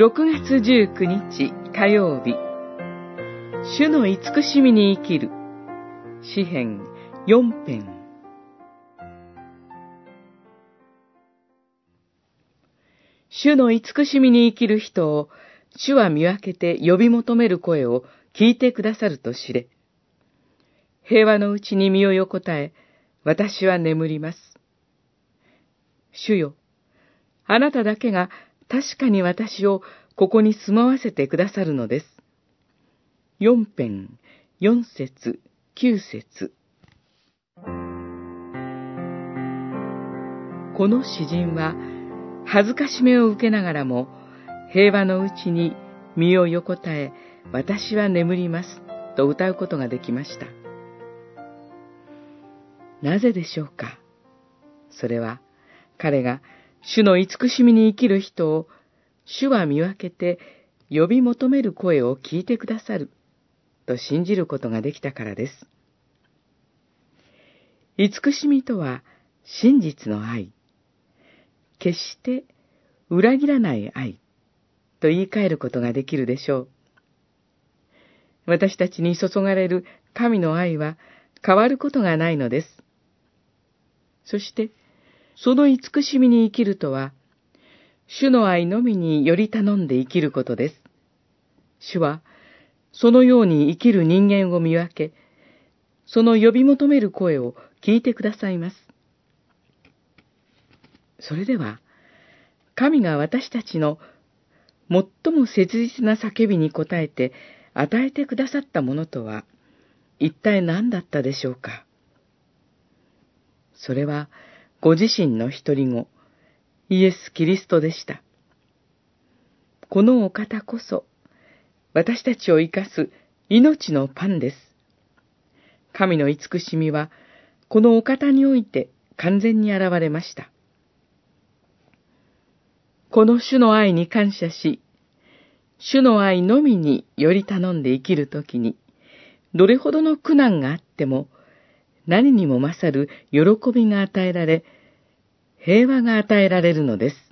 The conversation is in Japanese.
6月19日火曜日主の慈しみに生きる詩編4編主の慈しみに生きる人を主は見分けて呼び求める声を聞いてくださると知れ。平和のうちに身を横たえ、私は眠ります。主よ、あなただけが確かに私をここに住まわせてくださるのです。四編、四節、九節。この詩人は、恥ずかしめを受けながらも、平和のうちに身を横たえ、私は眠ります、と歌うことができました。なぜでしょうか？それは、彼が主の慈しみに生きる人を、主は見分けて呼び求める声を聞いてくださる、と信じることができたからです。慈しみとは真実の愛。決して裏切らない愛と言い換えることができるでしょう。私たちに注がれる神の愛は変わることがないのです。そして、その慈しみに生きるとは、主の愛のみにより頼んで生きることです。主は、そのように生きる人間を見分け、その呼び求める声を聞いてくださいます。それでは、神が私たちの最も切実な叫びに応えて与えてくださったものとは、一体何だったでしょうか。それは、ご自身の一人子、イエス・キリストでした。このお方こそ、私たちを生かす命のパンです。神の慈しみは、このお方において完全に現れました。この主の愛に感謝し、主の愛のみにより頼んで生きるときに、どれほどの苦難があっても、何にも勝る喜びが与えられ、平和が与えられるのです。